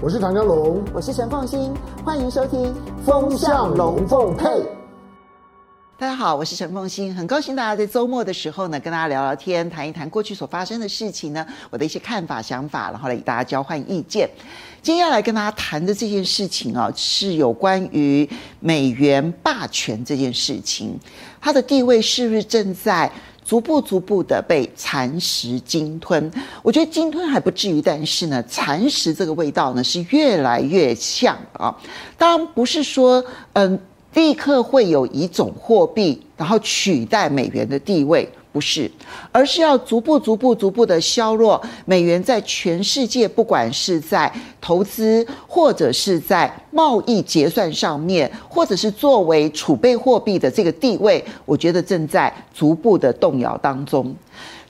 我是唐江龙，我是陈凤欣，欢迎收听《风向龙凤配》。大家好，我是陈凤欣，很高兴大家在周末的时候呢，跟大家聊聊天，谈一谈过去所发生的事情呢，我的一些看法、想法，然后来与大家交换意见。今天要来跟大家谈的这件事情啊，是有关于美元霸权这件事情，它的地位是不是正在逐步、逐步的被蚕食、鲸吞？我觉得鲸吞还不至于，但是呢，蚕食这个味道呢是越来越像啊。当然不是说嗯。立刻会有一种货币，然后取代美元的地位，不是，而是要逐步、逐步、逐步的削弱美元在全世界，不管是在投资，或者是在贸易结算上面，或者是作为储备货币的这个地位，我觉得正在逐步的动摇当中。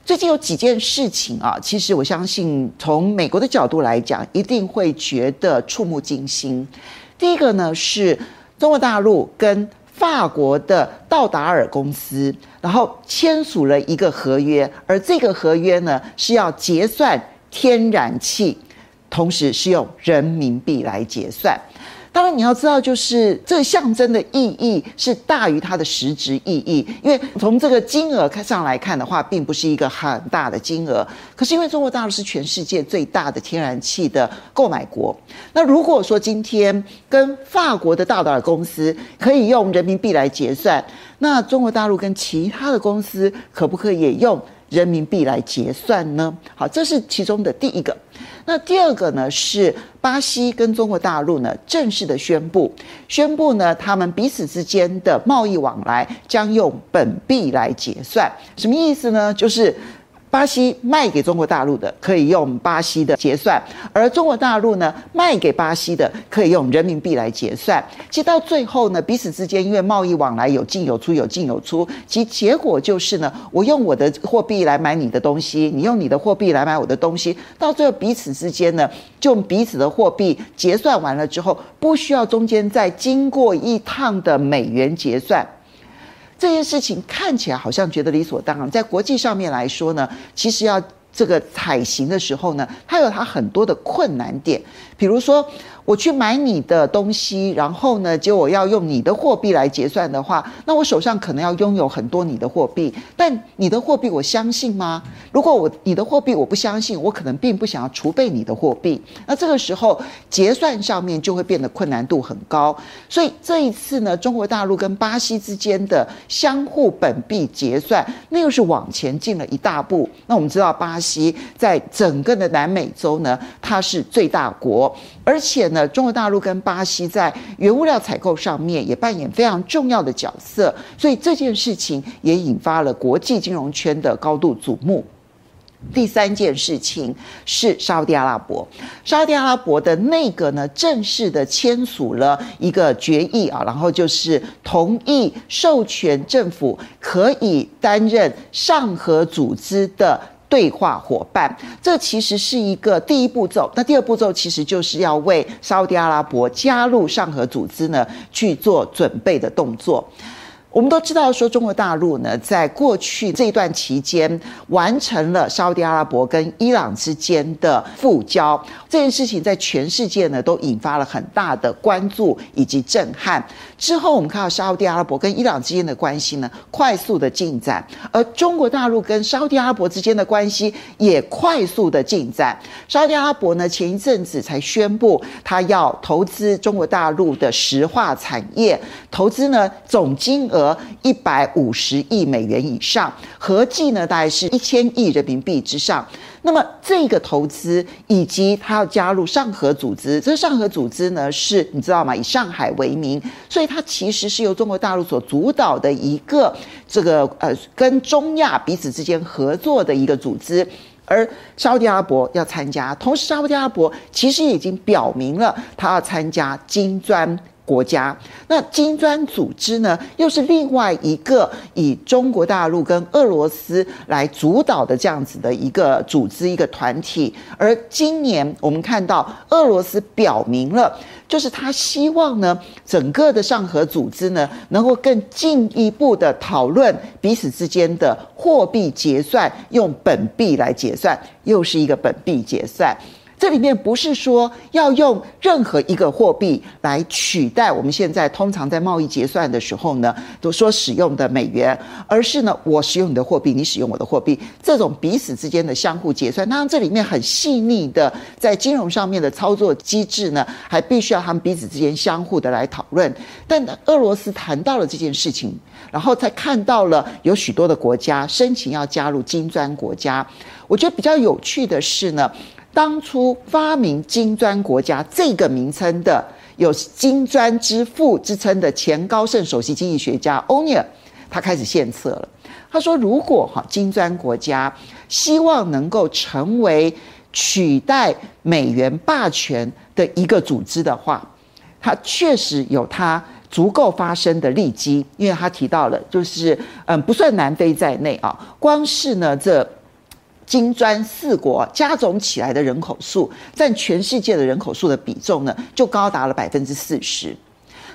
最近有几件事情啊，其实我相信从美国的角度来讲，一定会觉得触目惊心。第一个呢是。中国大陆跟法国的道达尔公司，然后签署了一个合约，而这个合约呢是要结算天然气，同时是用人民币来结算。当然，你要知道，就是这象征的意义是大于它的实质意义。因为从这个金额上来看的话，并不是一个很大的金额。可是，因为中国大陆是全世界最大的天然气的购买国，那如果说今天跟法国的道达尔公司可以用人民币来结算，那中国大陆跟其他的公司可不可以也用人民币来结算呢？好，这是其中的第一个。那第二个呢，是巴西跟中国大陆呢正式的宣布，宣布呢他们彼此之间的贸易往来将用本币来结算，什么意思呢？就是。巴西卖给中国大陆的可以用巴西的结算，而中国大陆呢卖给巴西的可以用人民币来结算。其实到最后呢，彼此之间因为贸易往来有进有出，有进有出，其结果就是呢，我用我的货币来买你的东西，你用你的货币来买我的东西，到最后彼此之间呢，就用彼此的货币结算完了之后，不需要中间再经过一趟的美元结算。这件事情看起来好像觉得理所当然，在国际上面来说呢，其实要这个采行的时候呢，它有它很多的困难点，比如说。我去买你的东西，然后呢，结果要用你的货币来结算的话，那我手上可能要拥有很多你的货币，但你的货币我相信吗？如果我你的货币我不相信，我可能并不想要储备你的货币，那这个时候结算上面就会变得困难度很高。所以这一次呢，中国大陆跟巴西之间的相互本币结算，那又是往前进了一大步。那我们知道，巴西在整个的南美洲呢，它是最大国，而且呢。中国大陆跟巴西在原物料采购上面也扮演非常重要的角色，所以这件事情也引发了国际金融圈的高度瞩目。第三件事情是沙乌地阿拉伯，沙乌地阿拉伯的内阁呢正式的签署了一个决议啊，然后就是同意授权政府可以担任上合组织的。对话伙伴，这其实是一个第一步骤。那第二步骤其实就是要为沙乌地阿拉伯加入上合组织呢去做准备的动作。我们都知道，说中国大陆呢，在过去这一段期间，完成了沙乌地阿拉伯跟伊朗之间的复交这件事情，在全世界呢都引发了很大的关注以及震撼。之后，我们看到沙乌地阿拉伯跟伊朗之间的关系呢，快速的进展，而中国大陆跟沙乌地阿拉伯之间的关系也快速的进展。沙乌地阿拉伯呢，前一阵子才宣布，他要投资中国大陆的石化产业，投资呢总金额。和一百五十亿美元以上，合计呢大概是一千亿人民币之上。那么这个投资以及他要加入上合组织，这个上合组织呢是你知道吗？以上海为名，所以它其实是由中国大陆所主导的一个这个呃跟中亚彼此之间合作的一个组织。而沙乌地阿拉伯要参加，同时沙乌地阿拉伯其实已经表明了他要参加金砖。国家，那金砖组织呢，又是另外一个以中国大陆跟俄罗斯来主导的这样子的一个组织、一个团体。而今年我们看到，俄罗斯表明了，就是他希望呢，整个的上合组织呢，能够更进一步的讨论彼此之间的货币结算，用本币来结算，又是一个本币结算。这里面不是说要用任何一个货币来取代我们现在通常在贸易结算的时候呢，都说使用的美元，而是呢，我使用你的货币，你使用我的货币，这种彼此之间的相互结算。当然，这里面很细腻的在金融上面的操作机制呢，还必须要他们彼此之间相互的来讨论。但俄罗斯谈到了这件事情，然后才看到了有许多的国家申请要加入金砖国家。我觉得比较有趣的是呢。当初发明“金砖国家”这个名称的，有“金砖之父”之称的前高盛首席经济学家欧尼尔，他开始献策了。他说：“如果哈金砖国家希望能够成为取代美元霸权的一个组织的话，他确实有它足够发生的利基，因为他提到了，就是嗯，不算南非在内啊，光是呢这。”金砖四国加总起来的人口数，占全世界的人口数的比重呢，就高达了百分之四十。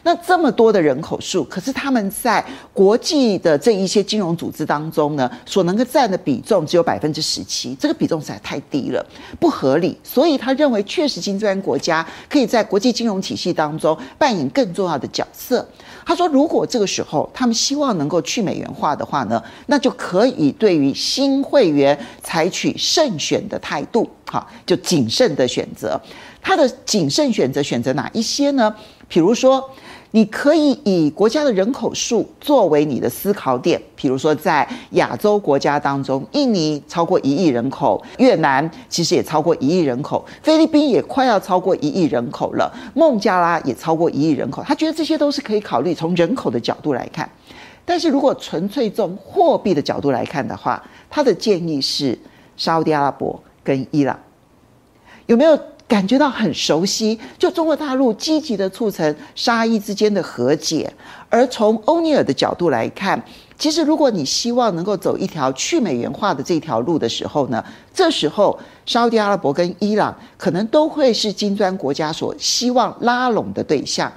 那这么多的人口数，可是他们在国际的这一些金融组织当中呢，所能够占的比重只有百分之十七，这个比重实在太低了，不合理。所以他认为，确实金砖国家可以在国际金融体系当中扮演更重要的角色。他说，如果这个时候他们希望能够去美元化的话呢，那就可以对于新会员采取慎选的态度，哈，就谨慎的选择。他的谨慎选择选择哪一些呢？比如说。你可以以国家的人口数作为你的思考点，比如说在亚洲国家当中，印尼超过一亿人口，越南其实也超过一亿人口，菲律宾也快要超过一亿人口了，孟加拉也超过一亿人口。他觉得这些都是可以考虑从人口的角度来看，但是如果纯粹从货币的角度来看的话，他的建议是沙乌地阿拉伯跟伊朗，有没有？感觉到很熟悉，就中国大陆积极的促成沙伊之间的和解，而从欧尼尔的角度来看，其实如果你希望能够走一条去美元化的这条路的时候呢，这时候沙乌地阿拉伯跟伊朗可能都会是金砖国家所希望拉拢的对象。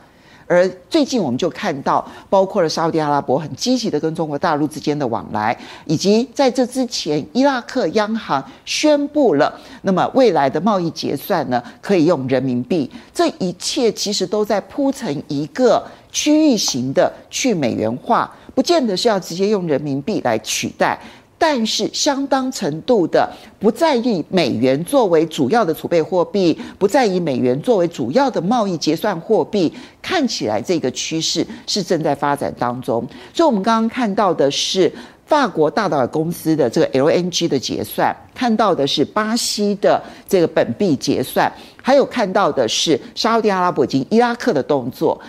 而最近我们就看到，包括了沙特阿拉伯很积极的跟中国大陆之间的往来，以及在这之前，伊拉克央行宣布了，那么未来的贸易结算呢，可以用人民币。这一切其实都在铺成一个区域型的去美元化，不见得是要直接用人民币来取代。但是相当程度的不再以美元作为主要的储备货币，不再以美元作为主要的贸易结算货币，看起来这个趋势是正在发展当中。所以，我们刚刚看到的是法国大岛公司的这个 LNG 的结算，看到的是巴西的这个本币结算，还有看到的是沙乌地阿拉伯及伊拉克的动作。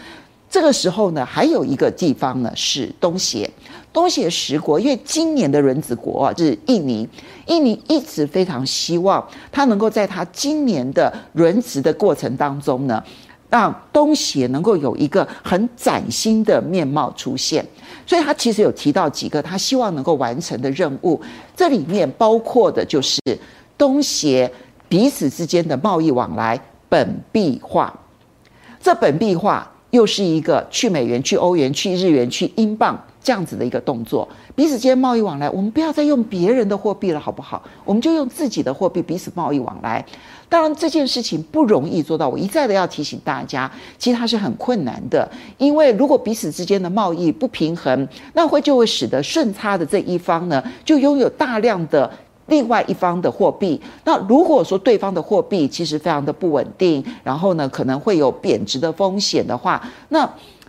这个时候呢，还有一个地方呢是东协，东协十国，因为今年的轮值国啊是印尼，印尼一直非常希望他能够在他今年的轮值的过程当中呢，让东协能够有一个很崭新的面貌出现，所以他其实有提到几个他希望能够完成的任务，这里面包括的就是东协彼此之间的贸易往来本币化，这本币化。又是一个去美元、去欧元、去日元、去英镑这样子的一个动作，彼此间贸易往来，我们不要再用别人的货币了，好不好？我们就用自己的货币彼此贸易往来。当然这件事情不容易做到，我一再的要提醒大家，其实它是很困难的，因为如果彼此之间的贸易不平衡，那会就会使得顺差的这一方呢，就拥有大量的。另外一方的货币，那如果说对方的货币其实非常的不稳定，然后呢可能会有贬值的风险的话，那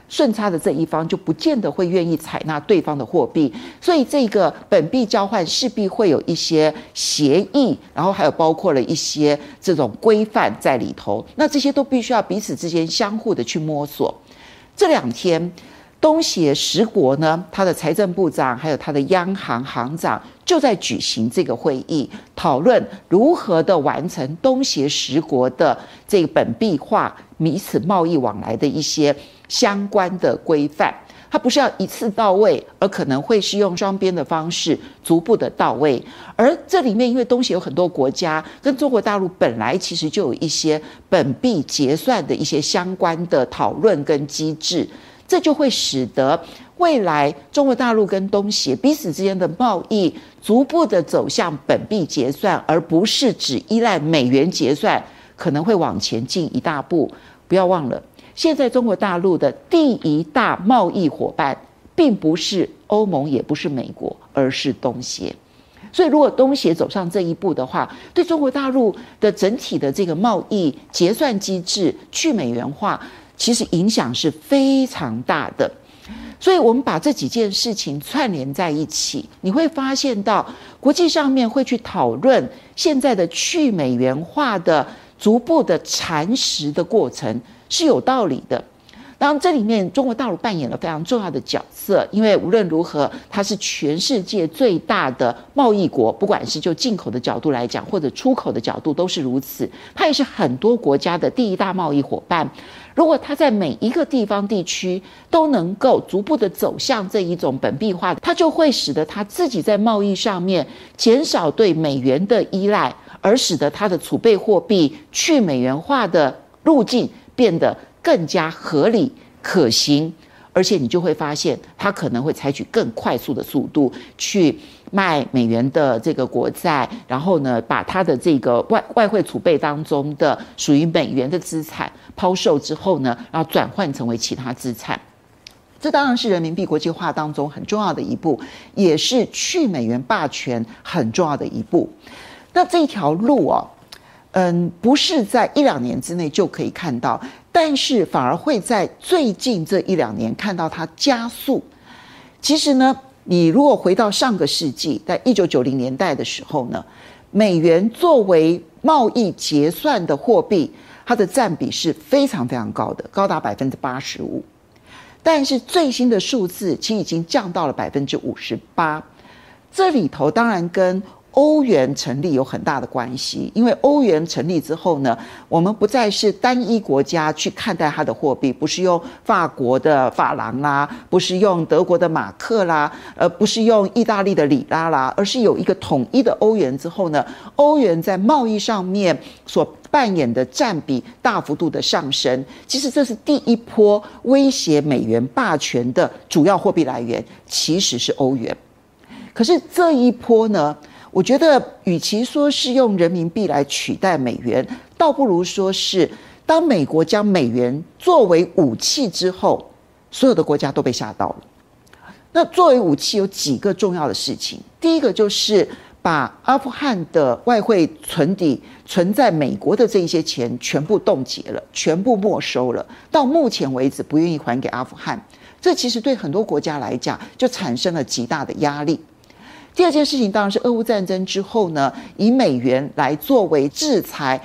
顺差的这一方就不见得会愿意采纳对方的货币，所以这个本币交换势必会有一些协议，然后还有包括了一些这种规范在里头，那这些都必须要彼此之间相互的去摸索。这两天。东协十国呢，他的财政部长还有他的央行行长就在举行这个会议，讨论如何的完成东协十国的这个本币化彼此贸易往来的一些相关的规范。它不是要一次到位，而可能会是用双边的方式逐步的到位。而这里面，因为东协有很多国家跟中国大陆本来其实就有一些本币结算的一些相关的讨论跟机制。这就会使得未来中国大陆跟东协彼此之间的贸易逐步的走向本币结算，而不是只依赖美元结算。可能会往前进一大步。不要忘了，现在中国大陆的第一大贸易伙伴，并不是欧盟，也不是美国，而是东协。所以，如果东协走上这一步的话，对中国大陆的整体的这个贸易结算机制去美元化，其实影响是非常大的。所以，我们把这几件事情串联在一起，你会发现到国际上面会去讨论现在的去美元化的逐步的蚕食的过程是有道理的。当然，这里面中国大陆扮演了非常重要的角色，因为无论如何，它是全世界最大的贸易国，不管是就进口的角度来讲，或者出口的角度都是如此。它也是很多国家的第一大贸易伙伴。如果它在每一个地方地区都能够逐步的走向这一种本币化，它就会使得它自己在贸易上面减少对美元的依赖，而使得它的储备货币去美元化的路径变得。更加合理可行，而且你就会发现，它可能会采取更快速的速度去卖美元的这个国债，然后呢，把它的这个外外汇储备当中的属于美元的资产抛售之后呢，然后转换成为其他资产。这当然是人民币国际化当中很重要的一步，也是去美元霸权很重要的一步。那这条路哦，嗯，不是在一两年之内就可以看到。但是反而会在最近这一两年看到它加速。其实呢，你如果回到上个世纪，在一九九零年代的时候呢，美元作为贸易结算的货币，它的占比是非常非常高的，高达百分之八十五。但是最新的数字其实已经降到了百分之五十八。这里头当然跟欧元成立有很大的关系，因为欧元成立之后呢，我们不再是单一国家去看待它的货币，不是用法国的法郎啦，不是用德国的马克啦，呃，不是用意大利的里拉啦，而是有一个统一的欧元之后呢，欧元在贸易上面所扮演的占比大幅度的上升。其实这是第一波威胁美元霸权的主要货币来源，其实是欧元。可是这一波呢，我觉得，与其说是用人民币来取代美元，倒不如说是当美国将美元作为武器之后，所有的国家都被吓到了。那作为武器有几个重要的事情，第一个就是把阿富汗的外汇存底存在美国的这一些钱全部冻结了，全部没收了，到目前为止不愿意还给阿富汗。这其实对很多国家来讲，就产生了极大的压力。第二件事情当然是俄乌战争之后呢，以美元来作为制裁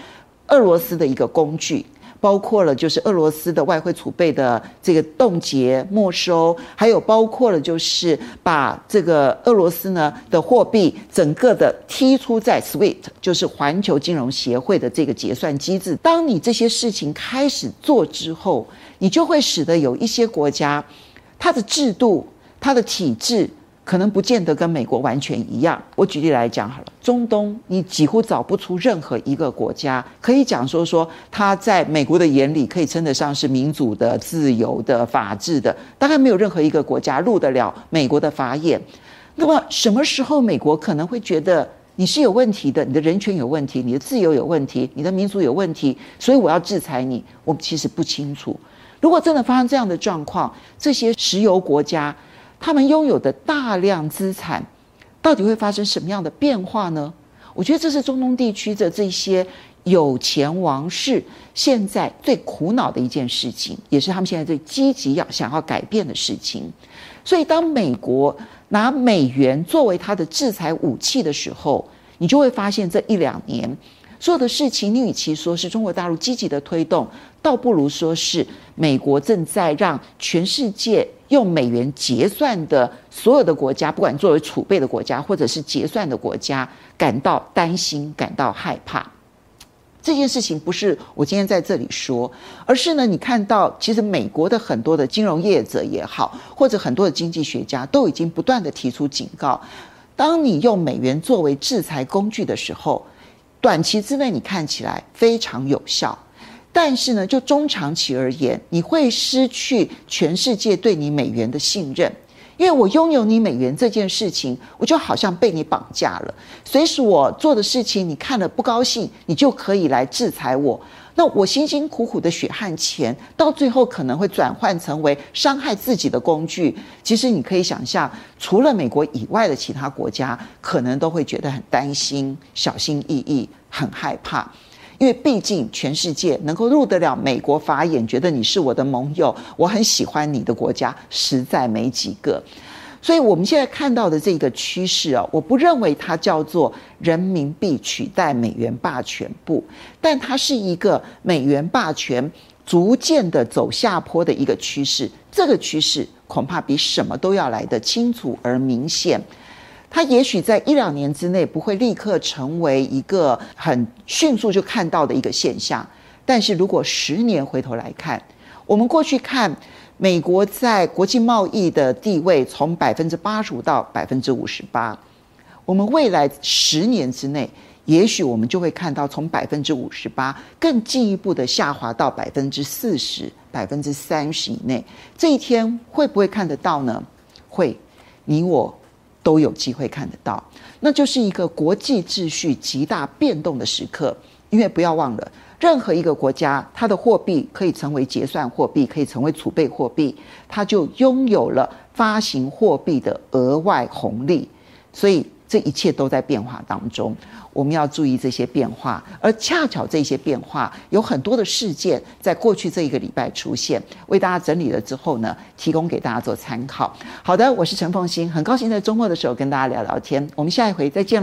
俄罗斯的一个工具，包括了就是俄罗斯的外汇储备的这个冻结没收，还有包括了就是把这个俄罗斯呢的货币整个的踢出在 SWIFT，就是环球金融协会的这个结算机制。当你这些事情开始做之后，你就会使得有一些国家，它的制度、它的体制。可能不见得跟美国完全一样。我举例来讲好了，中东你几乎找不出任何一个国家可以讲说说他在美国的眼里可以称得上是民主的、自由的、法治的，大概没有任何一个国家入得了美国的法眼。那么什么时候美国可能会觉得你是有问题的，你的人权有问题，你的自由有问题，你的民主有问题，所以我要制裁你？我其实不清楚。如果真的发生这样的状况，这些石油国家。他们拥有的大量资产，到底会发生什么样的变化呢？我觉得这是中东地区的这些有钱王室现在最苦恼的一件事情，也是他们现在最积极要想要改变的事情。所以，当美国拿美元作为它的制裁武器的时候，你就会发现这一两年做的事情，你与其说是中国大陆积极的推动，倒不如说是美国正在让全世界。用美元结算的所有的国家，不管作为储备的国家，或者是结算的国家，感到担心、感到害怕。这件事情不是我今天在这里说，而是呢，你看到其实美国的很多的金融业者也好，或者很多的经济学家都已经不断地提出警告：当你用美元作为制裁工具的时候，短期之内你看起来非常有效。但是呢，就中长期而言，你会失去全世界对你美元的信任，因为我拥有你美元这件事情，我就好像被你绑架了。随时我做的事情，你看了不高兴，你就可以来制裁我。那我辛辛苦苦的血汗钱，到最后可能会转换成为伤害自己的工具。其实你可以想象，除了美国以外的其他国家，可能都会觉得很担心、小心翼翼、很害怕。因为毕竟全世界能够入得了美国法眼，觉得你是我的盟友，我很喜欢你的国家，实在没几个。所以我们现在看到的这个趋势啊，我不认为它叫做人民币取代美元霸权，不，但它是一个美元霸权逐渐的走下坡的一个趋势。这个趋势恐怕比什么都要来得清楚而明显。它也许在一两年之内不会立刻成为一个很迅速就看到的一个现象，但是如果十年回头来看，我们过去看美国在国际贸易的地位从百分之八十五到百分之五十八，我们未来十年之内，也许我们就会看到从百分之五十八更进一步的下滑到百分之四十、百分之三十以内，这一天会不会看得到呢？会，你我。都有机会看得到，那就是一个国际秩序极大变动的时刻。因为不要忘了，任何一个国家，它的货币可以成为结算货币，可以成为储备货币，它就拥有了发行货币的额外红利。所以。这一切都在变化当中，我们要注意这些变化，而恰巧这些变化有很多的事件在过去这一个礼拜出现，为大家整理了之后呢，提供给大家做参考。好的，我是陈凤馨，很高兴在周末的时候跟大家聊聊天，我们下一回再见喽。